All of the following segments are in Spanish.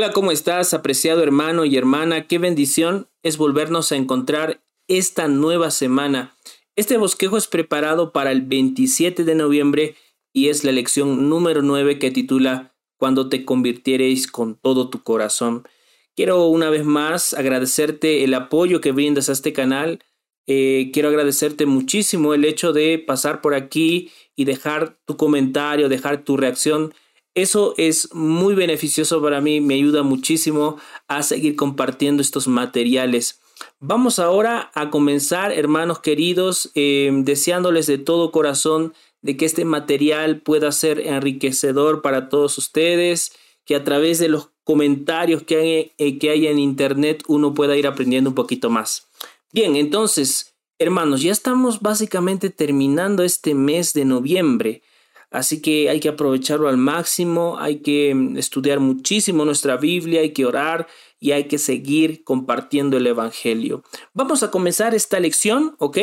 Hola, ¿cómo estás, apreciado hermano y hermana? Qué bendición es volvernos a encontrar esta nueva semana. Este bosquejo es preparado para el 27 de noviembre y es la lección número 9 que titula Cuando te convirtiereis con todo tu corazón. Quiero una vez más agradecerte el apoyo que brindas a este canal. Eh, quiero agradecerte muchísimo el hecho de pasar por aquí y dejar tu comentario, dejar tu reacción eso es muy beneficioso para mí, me ayuda muchísimo a seguir compartiendo estos materiales. Vamos ahora a comenzar, hermanos queridos, em, deseándoles de todo corazón de que este material pueda ser enriquecedor para todos ustedes, que a través de los comentarios que hay, eh, que hay en internet uno pueda ir aprendiendo un poquito más. Bien, entonces, hermanos, ya estamos básicamente terminando este mes de noviembre. Así que hay que aprovecharlo al máximo, hay que mm, estudiar muchísimo nuestra Biblia, hay que orar y hay que seguir compartiendo el Evangelio. Vamos a comenzar esta lección, ¿ok?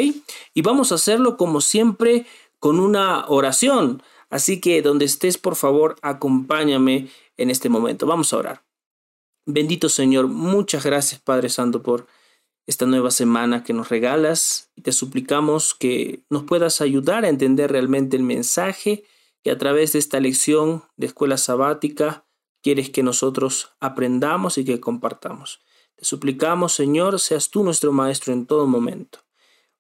Y vamos a hacerlo como siempre con una oración. Así que donde estés, por favor, acompáñame en este momento. Vamos a orar. Bendito Señor, muchas gracias Padre Santo por esta nueva semana que nos regalas y te suplicamos que nos puedas ayudar a entender realmente el mensaje que a través de esta lección de escuela sabática quieres que nosotros aprendamos y que compartamos. Te suplicamos, Señor, seas tú nuestro Maestro en todo momento.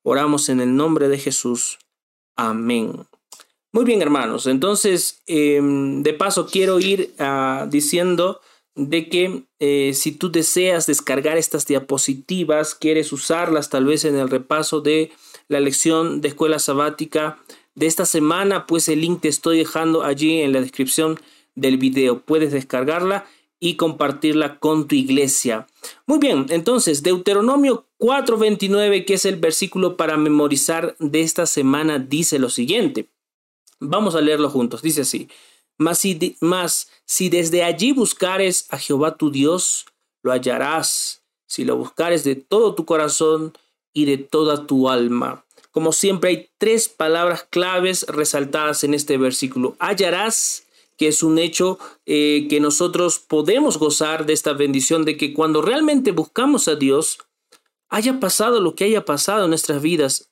Oramos en el nombre de Jesús. Amén. Muy bien, hermanos. Entonces, em, de paso, quiero ir ah, diciendo de que eh, si tú deseas descargar estas diapositivas, quieres usarlas tal vez en el repaso de la lección de escuela sabática, de esta semana, pues el link te estoy dejando allí en la descripción del video. Puedes descargarla y compartirla con tu iglesia. Muy bien, entonces Deuteronomio 4:29, que es el versículo para memorizar de esta semana, dice lo siguiente. Vamos a leerlo juntos. Dice así: Mas si, si desde allí buscares a Jehová tu Dios, lo hallarás, si lo buscares de todo tu corazón y de toda tu alma. Como siempre hay tres palabras claves resaltadas en este versículo. Hallarás, que es un hecho eh, que nosotros podemos gozar de esta bendición de que cuando realmente buscamos a Dios, haya pasado lo que haya pasado en nuestras vidas,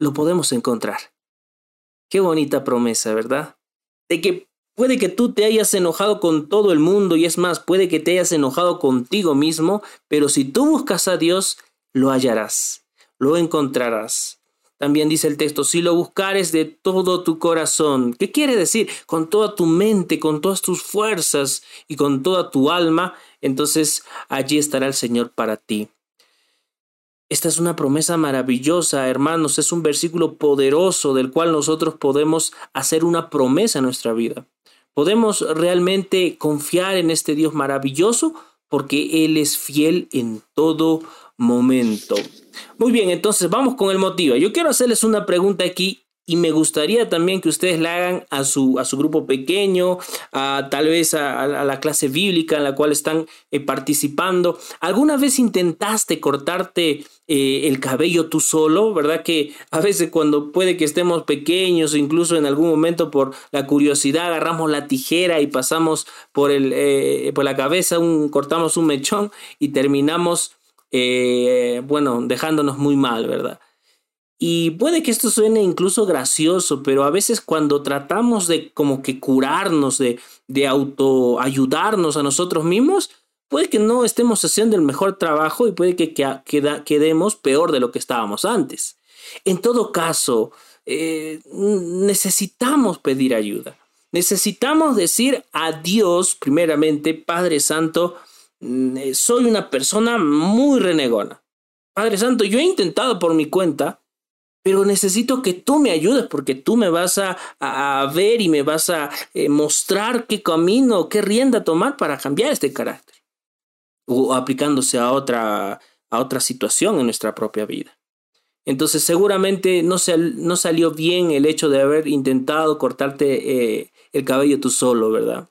lo podemos encontrar. Qué bonita promesa, ¿verdad? De que puede que tú te hayas enojado con todo el mundo y es más, puede que te hayas enojado contigo mismo, pero si tú buscas a Dios, lo hallarás lo encontrarás. También dice el texto, si lo buscares de todo tu corazón, ¿qué quiere decir? Con toda tu mente, con todas tus fuerzas y con toda tu alma, entonces allí estará el Señor para ti. Esta es una promesa maravillosa, hermanos, es un versículo poderoso del cual nosotros podemos hacer una promesa en nuestra vida. Podemos realmente confiar en este Dios maravilloso porque Él es fiel en todo momento. Muy bien, entonces vamos con el motivo. Yo quiero hacerles una pregunta aquí y me gustaría también que ustedes la hagan a su, a su grupo pequeño, a, tal vez a, la clase bíblica en la cual están eh, participando. ¿Alguna vez intentaste cortarte eh, el cabello tú solo? ¿Verdad que a veces cuando puede que estemos pequeños, incluso en algún momento por la curiosidad, agarramos la tijera y pasamos por, el, eh, por la cabeza, un, cortamos un mechón y terminamos eh, bueno, dejándonos muy mal, ¿verdad? Y puede que esto suene incluso gracioso, pero a veces cuando tratamos de como que curarnos, de, de auto ayudarnos a nosotros mismos, puede que no estemos haciendo el mejor trabajo y puede que, quedemos peor de lo que estábamos antes. En todo caso, eh, necesitamos pedir ayuda. Necesitamos decir a Dios, primeramente, Padre Santo, soy una persona muy renegona. Padre Santo, yo he intentado por mi cuenta, pero necesito que tú me ayudes porque tú me vas a, ver y me vas a eh, mostrar qué camino, qué rienda tomar para cambiar este carácter. O aplicándose a otra, a otra situación en nuestra propia vida. Entonces seguramente no, no salió bien el hecho de haber intentado cortarte eh, el cabello tú solo, ¿verdad?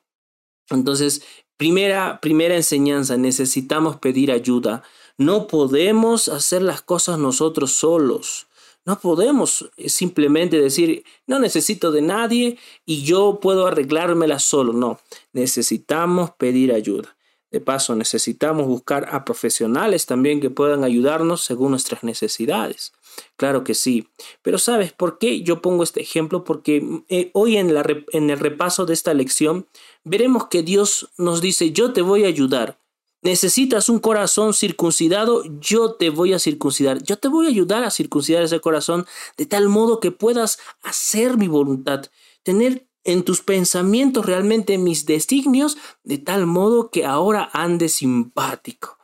Entonces Primera, primera enseñanza, necesitamos pedir ayuda. No podemos hacer las cosas nosotros solos. No podemos eh, simplemente decir, no necesito de nadie y yo puedo arreglármela solo. No, necesitamos pedir ayuda. De paso, necesitamos buscar a profesionales también que puedan ayudarnos según nuestras necesidades. Claro que sí. Pero ¿sabes por qué yo pongo este ejemplo? Porque eh, hoy en, en el repaso de esta lección veremos que Dios nos dice, yo te voy a ayudar. Necesitas un corazón circuncidado, yo te voy a circuncidar. Yo te voy a ayudar a circuncidar ese corazón de tal modo que puedas hacer mi voluntad, tener en tus pensamientos realmente mis designios, de tal modo que ahora andes simpático,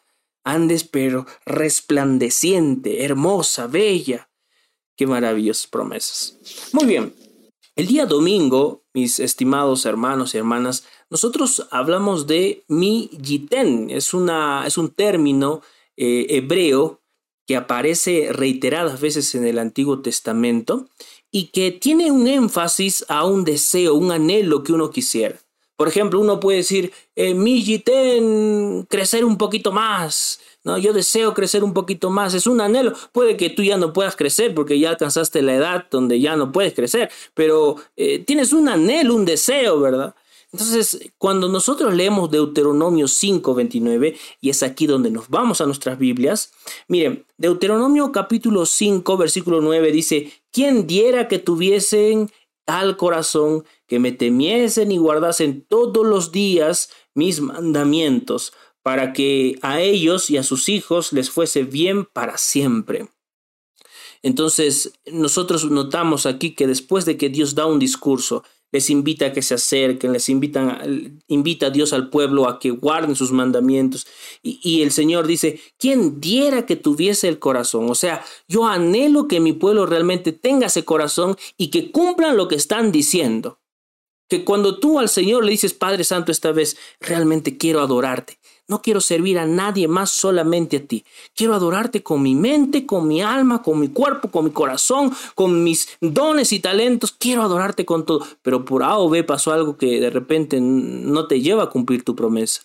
andes pero resplandeciente, hermosa, bella. Qué maravillosas promesas. Muy bien, el día domingo, mis estimados hermanos y hermanas, nosotros hablamos de mi yiten, es, una, es un término eh, hebreo que aparece reiteradas veces en el Antiguo Testamento y que tiene un énfasis a un deseo, un anhelo que uno quisiera. Por ejemplo, uno puede decir, eh, mi yiten, crecer un poquito más, ¿no? Yo deseo crecer un poquito más, es un anhelo. Puede que tú ya no puedas crecer porque ya alcanzaste la edad donde ya no puedes crecer, pero eh, tienes un anhelo, un deseo, ¿verdad? Entonces, cuando nosotros leemos Deuteronomio 5:29, y es aquí donde nos vamos a nuestras Biblias, miren, Deuteronomio capítulo 5, versículo 9 dice, ¿quién diera que tuviesen al corazón, que me temiesen y guardasen todos los días mis mandamientos, para que a ellos y a sus hijos les fuese bien para siempre? Entonces, nosotros notamos aquí que después de que Dios da un discurso, les invita a que se acerquen, les invitan, invita a Dios al pueblo a que guarden sus mandamientos. Y, y, el Señor dice, ¿quién diera que tuviese el corazón? O sea, yo anhelo que mi pueblo realmente tenga ese corazón y que cumplan lo que están diciendo. Que cuando tú al Señor le dices, Padre Santo, esta vez realmente quiero adorarte, no quiero servir a nadie más solamente a ti. Quiero adorarte con mi mente, con mi alma, con mi cuerpo, con mi corazón, con mis dones y talentos. Quiero adorarte con todo. Pero por A o B pasó algo que de repente no te lleva a cumplir tu promesa.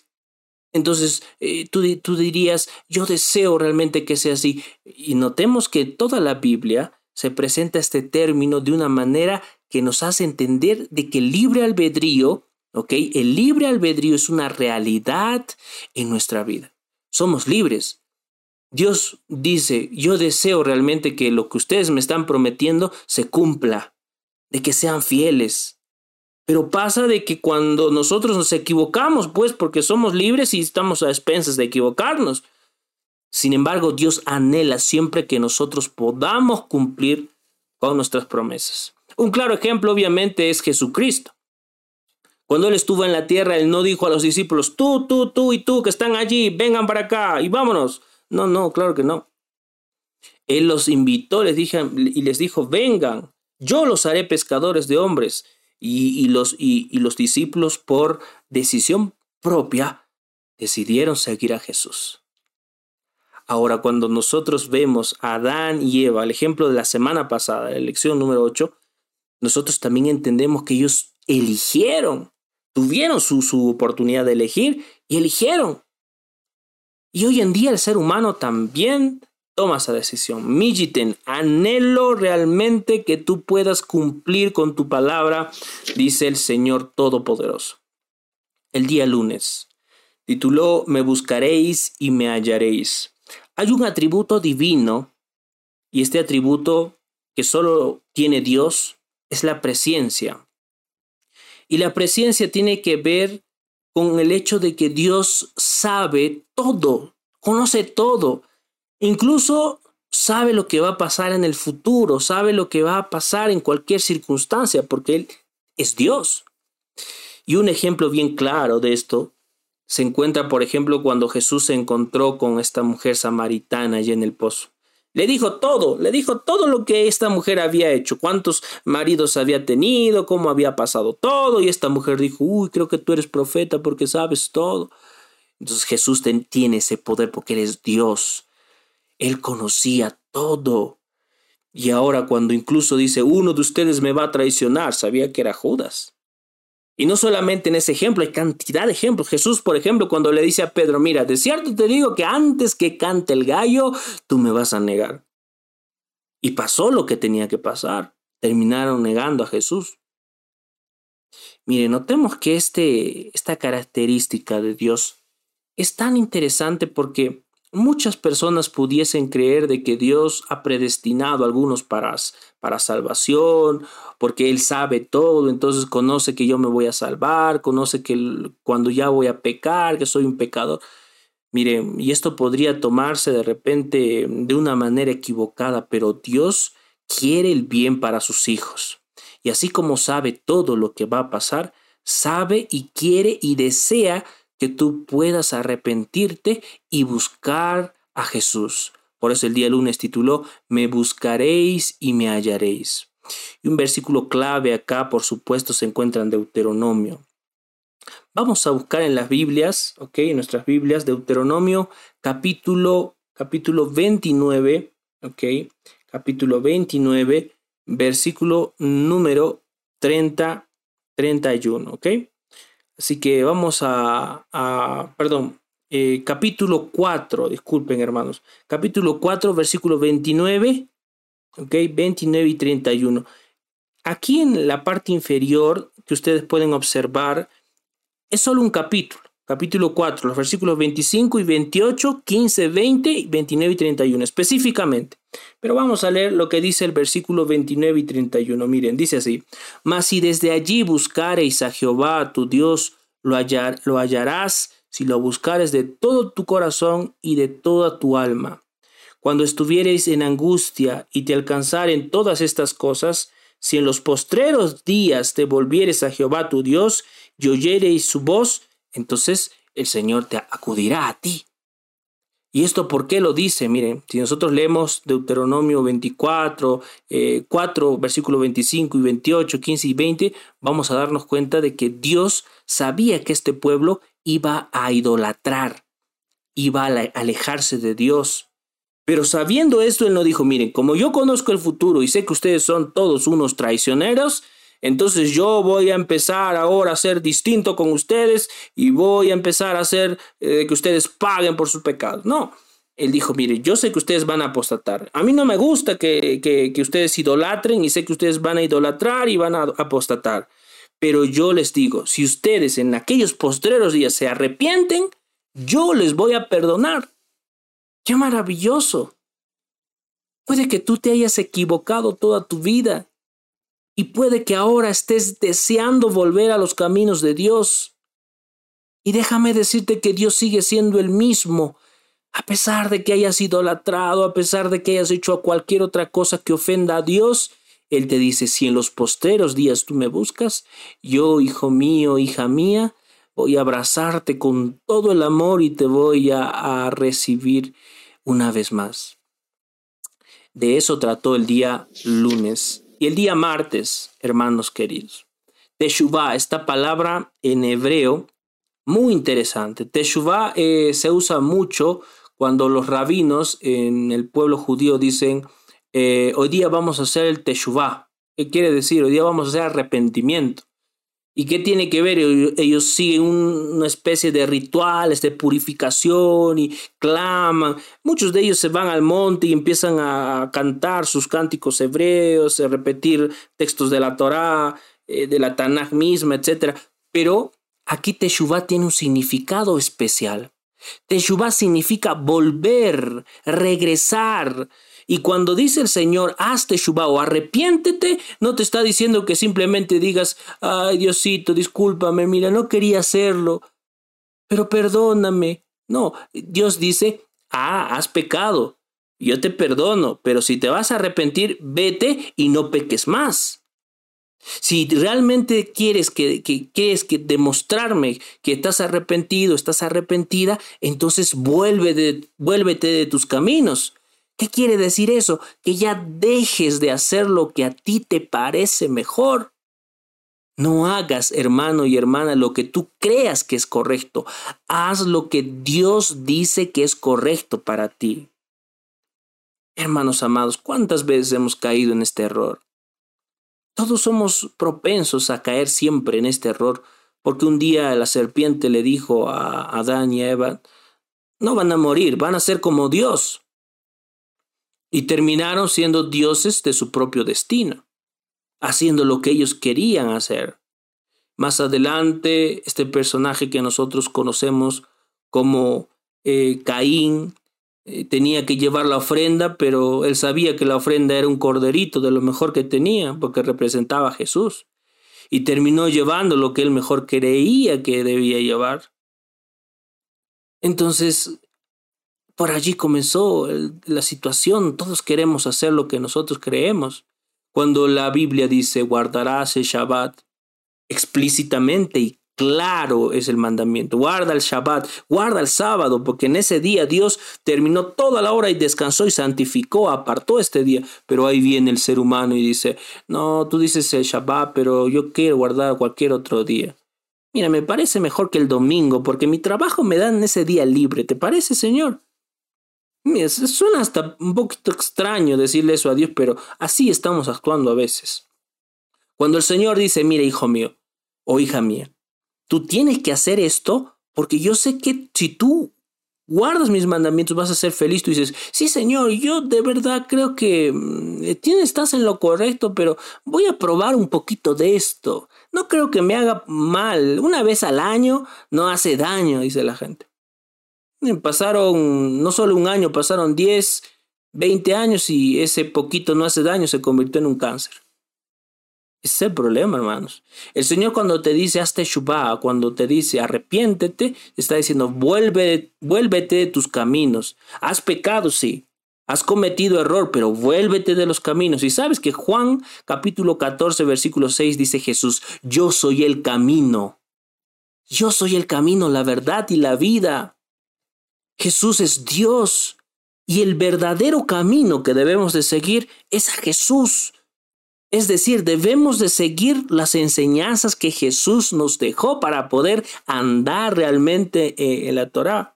Entonces eh, tú, tú dirías, yo deseo realmente que sea así. Y notemos que toda la Biblia se presenta este término de una manera que nos hace entender de que el libre albedrío el libre albedrío es una realidad en nuestra vida. Somos libres. Dios dice, yo deseo realmente que lo que ustedes me están prometiendo se cumpla, de que sean fieles. Pero pasa de que cuando nosotros nos equivocamos, pues porque somos libres y estamos a expensas de equivocarnos. Sin embargo, Dios anhela siempre que nosotros podamos cumplir con nuestras promesas. Un claro ejemplo obviamente es Jesucristo. Cuando Él estuvo en la tierra, Él no dijo a los discípulos, tú, tú, tú y tú que están allí, vengan para acá y vámonos. No, no, claro que no. Él los invitó les dije, y les dijo, vengan, yo los haré pescadores de hombres. Y, los, y los discípulos, por decisión propia, decidieron seguir a Jesús. Ahora, cuando nosotros vemos a Adán y Eva, el ejemplo de la semana pasada, la lección número 8, nosotros también entendemos que ellos eligieron tuvieron su, su oportunidad de elegir y eligieron. Y hoy en día el ser humano también toma esa decisión. Mijiten, anhelo realmente que tú puedas cumplir con tu palabra, dice el Señor Todopoderoso. El día lunes tituló Me buscaréis y me hallaréis. Hay un atributo divino y este atributo que solo tiene Dios es la presencia. Y la presencia tiene que ver con el hecho de que Dios sabe todo, conoce todo, incluso sabe lo que va a pasar en el futuro, sabe lo que va a pasar en cualquier circunstancia, porque Él es Dios. Y un ejemplo bien claro de esto se encuentra, por ejemplo, cuando Jesús se encontró con esta mujer samaritana allí en el pozo. Le dijo todo, le dijo todo lo que esta mujer había hecho, cuántos maridos había tenido, cómo había pasado todo. Y esta mujer dijo, uy, creo que tú eres profeta porque sabes todo. Entonces Jesús tiene ese poder porque Él es Dios. Él conocía todo. Y ahora cuando incluso dice, uno de ustedes me va a traicionar, sabía que era Judas. Y no solamente en ese ejemplo, hay cantidad de ejemplos. Jesús, por ejemplo, cuando le dice a Pedro, mira, de cierto te digo que antes que cante el gallo, tú me vas a negar. Y pasó lo que tenía que pasar. Terminaron negando a Jesús. Mire, notemos que este, esta característica de Dios es tan interesante porque muchas personas pudiesen creer de que Dios ha predestinado a algunos para, para salvación, porque Él sabe todo, entonces conoce que yo me voy a salvar, conoce que cuando ya voy a pecar, que soy un pecador. Mire, y esto podría tomarse de repente de una manera equivocada, pero Dios quiere el bien para sus hijos. Y así como sabe todo lo que va a pasar, sabe y quiere y desea que tú puedas arrepentirte y buscar a Jesús. Por eso el día lunes tituló Me buscaréis y me hallaréis. Y un versículo clave acá, por supuesto, se encuentra en Deuteronomio. Vamos a buscar en las Biblias, ok, en nuestras Biblias, Deuteronomio capítulo, capítulo 29, ok, capítulo 29, versículo número 30, 31, ok. Así que vamos a, perdón, eh, capítulo 4, disculpen hermanos, capítulo 4, versículo 29, ok, 29 y 31. Aquí en la parte inferior que ustedes pueden observar, es solo un capítulo capítulo 4, los versículos 25 y 28, 15, 20, 29 y 31 específicamente. Pero vamos a leer lo que dice el versículo 29 y 31. Miren, dice así, mas si desde allí buscareis a Jehová tu Dios, lo, lo hallarás si lo buscares de todo tu corazón y de toda tu alma. Cuando estuviereis en angustia y te alcanzaren todas estas cosas, si en los postreros días te volvieres a Jehová tu Dios y oyereis su voz, entonces el Señor te acudirá a ti. ¿Y esto por qué lo dice? Miren, si nosotros leemos Deuteronomio 24, 4, eh, versículo 25 y 28, 15 y 20, vamos a darnos cuenta de que Dios sabía que este pueblo iba a idolatrar, iba a alejarse de Dios. Pero sabiendo esto, Él no dijo, miren, como yo conozco el futuro y sé que ustedes son todos unos traicioneros, entonces yo voy a empezar ahora a ser distinto con ustedes y voy a empezar a hacer eh, que ustedes paguen por sus pecados. No, él dijo, mire, yo sé que ustedes van a apostatar. A mí no me gusta que, que, ustedes idolatren y sé que ustedes van a idolatrar y van a apostatar. Pero yo les digo, si ustedes en aquellos postreros días se arrepienten, yo les voy a perdonar. ¡Qué maravilloso! Puede que tú te hayas equivocado toda tu vida y puede que ahora estés deseando volver a los caminos de Dios. Y déjame decirte que Dios sigue siendo el mismo, a pesar de que hayas idolatrado, a pesar de que hayas hecho cualquier otra cosa que ofenda a Dios. Él te dice, si en los posteros días tú me buscas, yo, hijo mío, hija mía, voy a abrazarte con todo el amor y te voy a, a recibir una vez más. De eso trató el día lunes el día martes, hermanos queridos. Teshuvah, esta palabra en hebreo, muy interesante. Teshuvah eh, se usa mucho cuando los rabinos en el pueblo judío dicen, eh, hoy día vamos a hacer el Teshuvah. ¿Qué quiere decir? Hoy día vamos a hacer arrepentimiento. ¿Y qué tiene que ver? Ellos siguen una especie de rituales de purificación y claman. Muchos de ellos se van al monte y empiezan a cantar sus cánticos hebreos, a repetir textos de la Torá, eh, de la Tanakh misma, etc. Pero aquí Teshuvah tiene un significado especial. Teshuvah significa volver, regresar, y cuando dice el Señor, hazte Shubá o arrepiéntete, no te está diciendo que simplemente digas, ay Diosito, discúlpame, mira, no quería hacerlo, pero perdóname. No, Dios dice, ah, has pecado, yo te perdono, pero si te vas a arrepentir, vete y no peques más. Si realmente quieres que, que, quieres que demostrarme que estás arrepentido, estás arrepentida, entonces vuelve vuélvete de tus caminos. ¿Qué quiere decir eso? Que ya dejes de hacer lo que a ti te parece mejor. No hagas, hermano y hermana, lo que tú creas que es correcto. Haz lo que Dios dice que es correcto para ti. Hermanos amados, ¿cuántas veces hemos caído en este error? Todos somos propensos a caer siempre en este error, porque un día la serpiente le dijo a Adán y a Eva, no van a morir, van a ser como Dios. Y terminaron siendo dioses de su propio destino, haciendo lo que ellos querían hacer. Más adelante, este personaje que nosotros conocemos como eh, Caín eh, tenía que llevar la ofrenda, pero él sabía que la ofrenda era un corderito de lo mejor que tenía, porque representaba a Jesús. Y terminó llevando lo que él mejor creía que debía llevar. Entonces, por allí comenzó la situación. Todos queremos hacer lo que nosotros creemos. Cuando la Biblia dice guardarás el Shabbat explícitamente y claro es el mandamiento. Guarda el Shabbat, guarda el sábado, porque en ese día Dios terminó toda la hora y descansó y santificó, apartó este día. Pero ahí viene el ser humano y dice, no, tú dices el Shabbat, pero yo quiero guardar cualquier otro día. Mira, me parece mejor que el domingo, porque mi trabajo me da en ese día libre. ¿Te parece, Señor? Mira, suena hasta un poquito extraño decirle eso a Dios, pero así estamos actuando a veces. Cuando el Señor dice, mira, hijo mío, o hija mía, tú tienes que hacer esto porque yo sé que si tú guardas mis mandamientos vas a ser feliz. Tú dices, sí Señor, yo de verdad creo que mm, tienes, estás en lo correcto, pero voy a probar un poquito de esto. No creo que me haga mal. Una vez al año no hace daño, dice la gente. Pasaron no solo un año, pasaron 10, 20 años y ese poquito no hace daño, se convirtió en un cáncer. Ese es el problema, hermanos. El Señor cuando te dice hazte shubá, cuando te dice arrepiéntete, está diciendo vuelve, vuélvete de tus caminos. Has pecado, sí, Has cometido error, pero vuélvete de los caminos. Y sabes que Juan capítulo 14, versículo 6 dice Jesús, yo soy el camino. Yo soy el camino, la verdad y la vida. Jesús es Dios. Y el verdadero camino que debemos de seguir es a Jesús. Es decir, debemos de seguir las enseñanzas que Jesús nos dejó para poder andar realmente eh, en la Torah.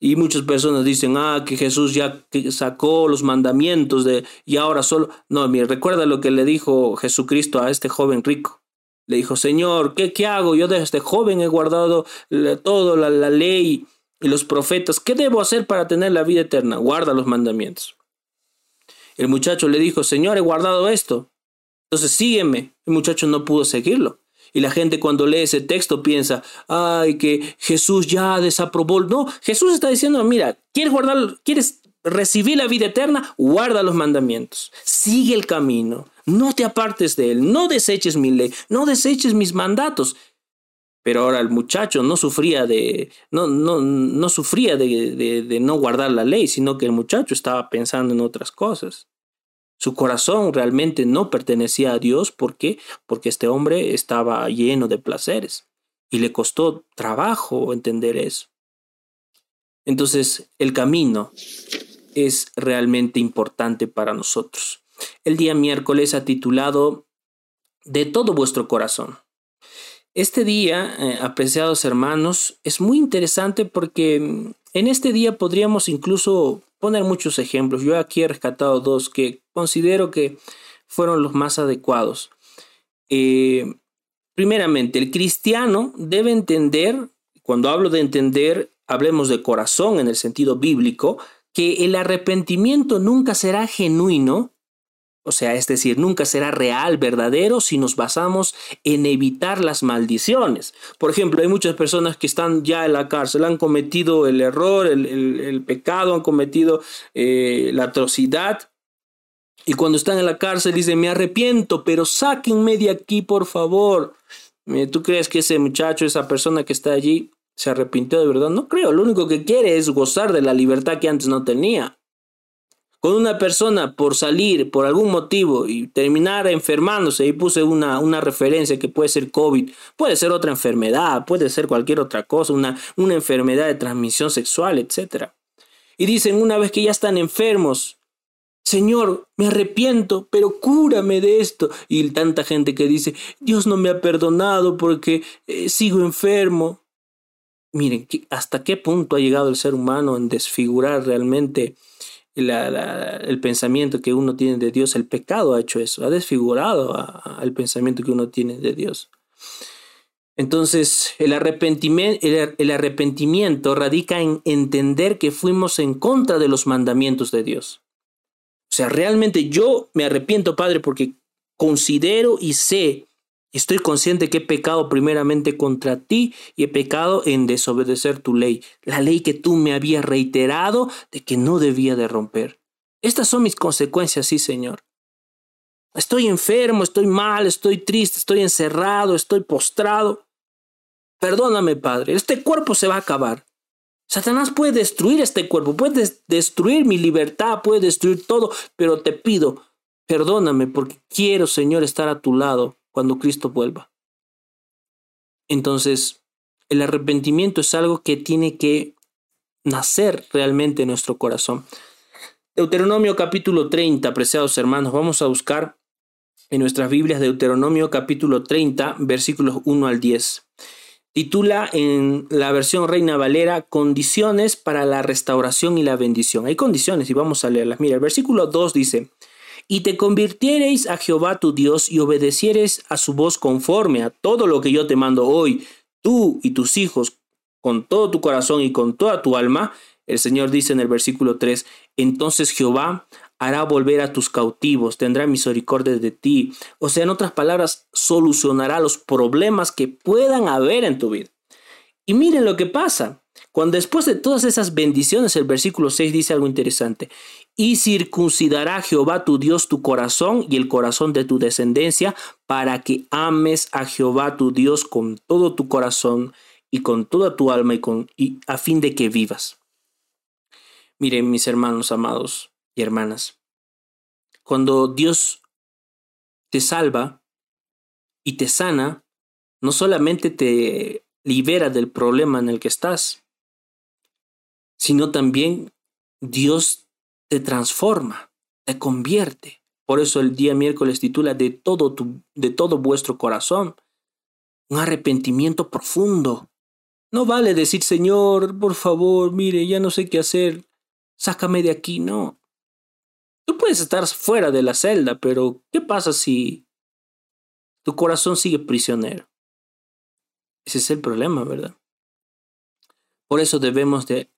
Y muchas personas dicen, ah, que Jesús ya sacó los mandamientos de, y ahora solo. No, mire, recuerda lo que le dijo Jesucristo a este joven rico. Le dijo, Señor, ¿qué, qué hago? Yo de este joven he guardado todo, la, la ley y los profetas. ¿Qué debo hacer para tener la vida eterna? Guarda los mandamientos. El muchacho le dijo, Señor, he guardado esto. Entonces sígueme. El muchacho no pudo seguirlo. Y la gente cuando lee ese texto piensa, ay, que Jesús ya desaprobó. No, Jesús está diciendo, mira, ¿quieres guardar, quieres recibir la vida eterna? Guarda los mandamientos. Sigue el camino. No te apartes de él. No deseches mi ley. No deseches mis mandatos. Pero ahora el muchacho no sufría de, no, no, no sufría de, de no guardar la ley, sino que el muchacho estaba pensando en otras cosas. Su corazón realmente no pertenecía a Dios. ¿Por qué? Porque este hombre estaba lleno de placeres y le costó trabajo entender eso. Entonces, el camino es realmente importante para nosotros. El día miércoles ha titulado De todo vuestro corazón. Este día, eh, apreciados hermanos, es muy interesante porque mm, en este día podríamos incluso poner muchos ejemplos. Yo aquí he rescatado dos que considero que fueron los más adecuados. Eh, primeramente, el cristiano debe entender, cuando hablo de entender, hablemos de corazón en el sentido bíblico, que el arrepentimiento nunca será genuino o sea, es decir, nunca será real, verdadero, si nos basamos en evitar las maldiciones. Por ejemplo, hay muchas personas que están ya en la cárcel, han cometido el error, el, pecado, han cometido eh, la atrocidad. Y cuando están en la cárcel dicen, me arrepiento, pero sáquenme de aquí, por favor. ¿Tú crees que ese muchacho, esa persona que está allí, se arrepintió de verdad? No creo. Lo único que quiere es gozar de la libertad que antes no tenía con una persona por salir por algún motivo y terminar enfermándose, y puse una, una referencia que puede ser COVID, puede ser otra enfermedad, puede ser cualquier otra cosa, una, una enfermedad de transmisión sexual, etc. Y dicen una vez que ya están enfermos, Señor, me arrepiento, pero cúrame de esto. Y tanta gente que dice, Dios no me ha perdonado porque eh, sigo enfermo. Miren, ¿hasta qué punto ha llegado el ser humano en desfigurar realmente el pensamiento que uno tiene de Dios, el pecado ha hecho eso, ha desfigurado al pensamiento que uno tiene de Dios. Entonces, el arrepentimiento, el, arrepentimiento radica en entender que fuimos en contra de los mandamientos de Dios. O sea, realmente yo me arrepiento, Padre, porque considero y sé, estoy consciente que he pecado primeramente contra ti y he pecado en desobedecer tu ley, la ley que tú me habías reiterado de que no debía de romper. Estas son mis consecuencias, sí, Señor. Estoy enfermo, estoy mal, estoy triste, estoy encerrado, estoy postrado. Perdóname, Padre, este cuerpo se va a acabar. Satanás puede destruir este cuerpo, puede destruir mi libertad, puede destruir todo, pero te pido, perdóname porque quiero, Señor, estar a tu lado cuando Cristo vuelva. Entonces, el arrepentimiento es algo que tiene que nacer realmente en nuestro corazón. Deuteronomio capítulo 30, apreciados hermanos, vamos a buscar en nuestras Biblias Deuteronomio capítulo 30, versículos 1 al 10 titula en la versión Reina Valera Condiciones para la restauración y la bendición. Hay condiciones y vamos a leerlas. Mira, el versículo 2 dice, y te convirtiereis a Jehová tu Dios y obedeciereis a su voz conforme a todo lo que yo te mando hoy, tú y tus hijos, con todo tu corazón y con toda tu alma. El Señor dice en el versículo 3, entonces Jehová hará volver a tus cautivos, tendrá misericordia de ti. O sea, en otras palabras, solucionará los problemas que puedan haber en tu vida. Y miren lo que pasa. Cuando después de todas esas bendiciones, el versículo 6 dice algo interesante. Y circuncidará Jehová tu Dios tu corazón y el corazón de tu descendencia para que ames a Jehová tu Dios con todo tu corazón y con toda tu alma y, con, y a fin de que vivas. Miren, mis hermanos amados, y hermanas. Cuando Dios te salva y te sana, no solamente te libera del problema en el que estás, sino también Dios te transforma, te convierte. Por eso el día miércoles titula de todo, tu, de todo vuestro corazón, un arrepentimiento profundo. No vale decir, Señor, por favor, mire, ya no sé qué hacer, sácame de aquí, no. Tú puedes estar fuera de la celda, pero ¿qué pasa si tu corazón sigue prisionero? Ese es el problema, ¿verdad? Por eso debemos de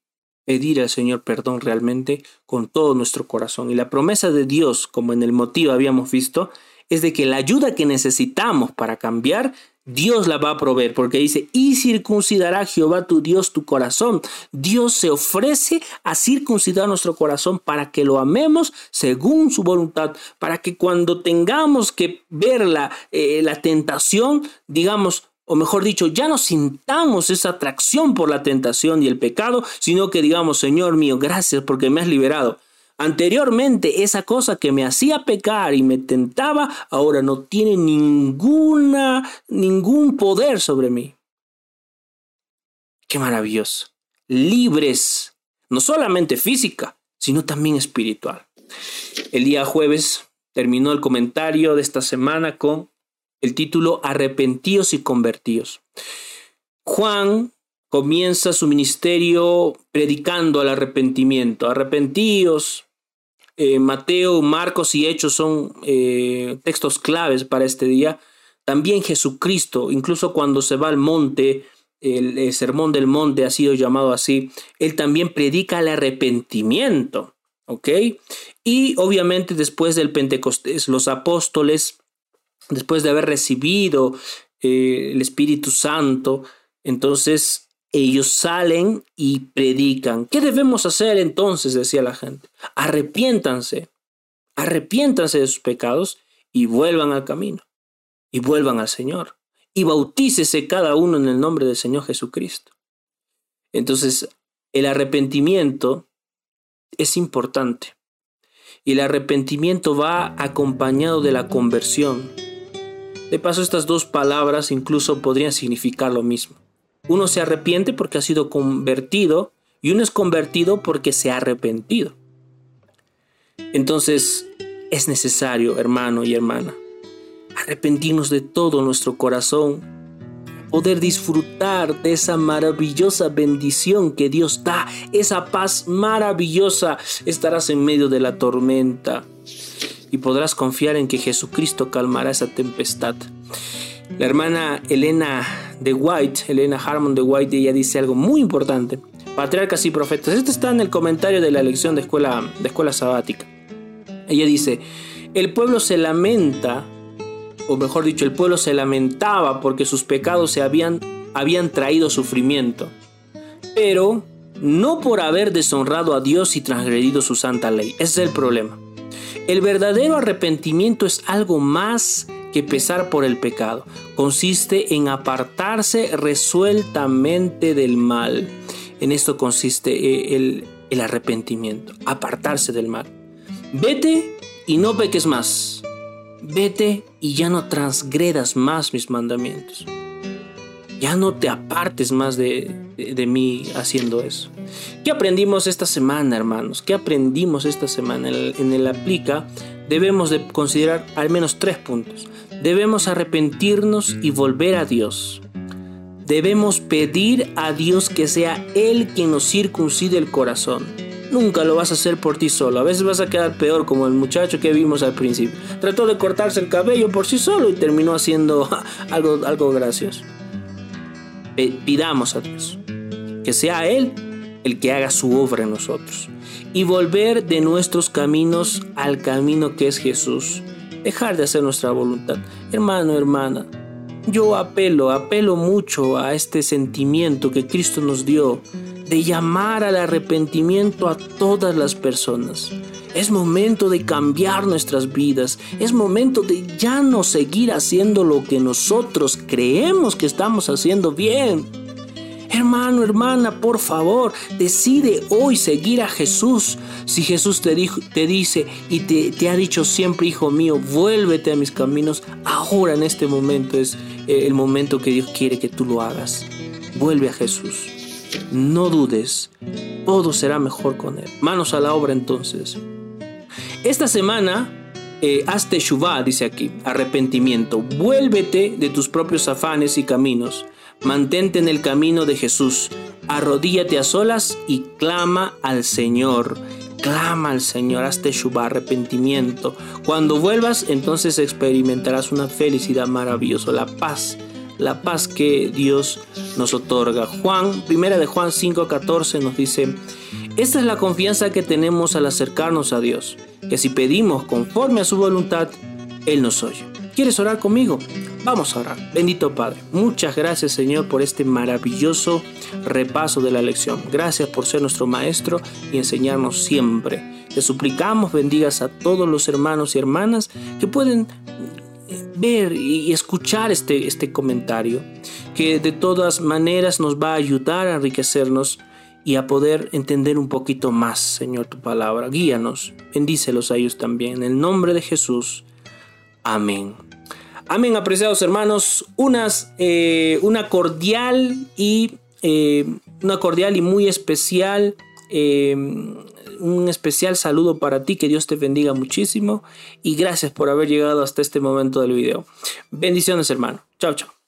pedir al Señor perdón realmente con todo nuestro corazón. Y la promesa de Dios, como en el motivo habíamos visto, es de que la ayuda que necesitamos para cambiar Dios la va a proveer, porque dice, y circuncidará Jehová tu Dios tu corazón. Dios se ofrece a circuncidar nuestro corazón para que lo amemos según su voluntad, para que cuando tengamos que ver la, eh, la tentación, digamos, o mejor dicho, ya no sintamos esa atracción por la tentación y el pecado, sino que digamos, Señor mío, gracias porque me has liberado. Anteriormente esa cosa que me hacía pecar y me tentaba, ahora no tiene ninguna, ningún poder sobre mí. Qué maravilloso. Libres, no solamente física, sino también espiritual. El día jueves terminó el comentario de esta semana con el título Arrepentíos y convertíos. Juan comienza su ministerio predicando al arrepentimiento. Arrepentíos, eh, Mateo, Marcos y Hechos son eh, textos claves para este día. También Jesucristo, incluso cuando se va al monte, el, sermón del monte ha sido llamado así, él también predica el arrepentimiento. ¿Ok? Y obviamente después del Pentecostés, los apóstoles, después de haber recibido eh, el Espíritu Santo, entonces ellos salen y predican. ¿Qué debemos hacer entonces? decía la gente. Arrepiéntanse, arrepiéntanse de sus pecados y vuelvan al camino, y vuelvan al Señor, y bautícese cada uno en el nombre del Señor Jesucristo. Entonces, el arrepentimiento es importante. Y el arrepentimiento va acompañado de la conversión. De paso, estas dos palabras incluso podrían significar lo mismo. Uno se arrepiente porque ha sido convertido y uno es convertido porque se ha arrepentido. Entonces es necesario, hermano y hermana, arrepentirnos de todo nuestro corazón, poder disfrutar de esa maravillosa bendición que Dios da, esa paz maravillosa. Estarás en medio de la tormenta y podrás confiar en que Jesucristo calmará esa tempestad. La hermana Elena de White, Elena Harmon de White, ella dice algo muy importante. Patriarcas y profetas. Esto está en el comentario de la lección de escuela, de escuela sabática. Ella dice, el pueblo se lamenta, o mejor dicho, el pueblo se lamentaba porque sus pecados se habían, habían traído sufrimiento. Pero no por haber deshonrado a Dios y transgredido su santa ley. Ese es el problema. El verdadero arrepentimiento es algo más que pesar por el pecado. Consiste en apartarse resueltamente del mal. En esto consiste eh, el, el arrepentimiento, apartarse del mal. Vete y no peques más. Vete y ya no transgredas más mis mandamientos. Ya no te apartes más de, de, mí haciendo eso. ¿Qué aprendimos esta semana, hermanos? ¿Qué aprendimos esta semana? En el, en el aplica debemos de considerar al menos tres puntos. Debemos arrepentirnos y volver a Dios. Debemos pedir a Dios que sea Él quien nos circuncide el corazón. Nunca lo vas a hacer por ti solo. A veces vas a quedar peor como el muchacho que vimos al principio. Trató de cortarse el cabello por sí solo y terminó haciendo algo, algo gracioso pidamos a Dios que sea Él el que haga su obra en nosotros y volver de nuestros caminos al camino que es Jesús. Dejar de hacer nuestra voluntad. Hermano, hermana, yo apelo, apelo mucho a este sentimiento que Cristo nos dio de llamar al arrepentimiento a todas las personas. Es momento de cambiar nuestras vidas. Es momento de ya no seguir haciendo lo que nosotros creemos que estamos haciendo bien. Hermano, hermana, por favor, decide hoy seguir a Jesús. Si Jesús te, dijo, te dice y te, te, ha dicho siempre, hijo mío, vuélvete a mis caminos, ahora en este momento es eh, el momento que Dios quiere que tú lo hagas. Vuelve a Jesús. No dudes, todo será mejor con Él. Manos a la obra entonces. Esta semana, eh, hazte shuvah, dice aquí, arrepentimiento. Vuélvete de tus propios afanes y caminos. Mantente en el camino de Jesús. Arrodíllate a solas y clama al Señor. Clama al Señor, hazte shuvah, arrepentimiento. Cuando vuelvas, entonces experimentarás una felicidad maravillosa, la paz la paz que Dios nos otorga. Juan, primera de Juan 5:14 nos dice, esta es la confianza que tenemos al acercarnos a Dios, que si pedimos conforme a su voluntad, Él nos oye. ¿Quieres orar conmigo? Vamos a orar. Bendito Padre, muchas gracias Señor por este maravilloso repaso de la lección. Gracias por ser nuestro Maestro y enseñarnos siempre. Te suplicamos bendigas a todos los hermanos y hermanas que pueden ver y escuchar este, este comentario, que de todas maneras nos va a ayudar a enriquecernos y a poder entender un poquito más, Señor, tu palabra. Guíanos, bendícelos a ellos también. En el nombre de Jesús. Amén. Amén, apreciados hermanos. Unas, eh, una cordial y eh, una cordial y muy especial eh, un especial saludo para ti, que Dios te bendiga muchísimo y gracias por haber llegado hasta este momento del video. Bendiciones hermano. Chao, chao.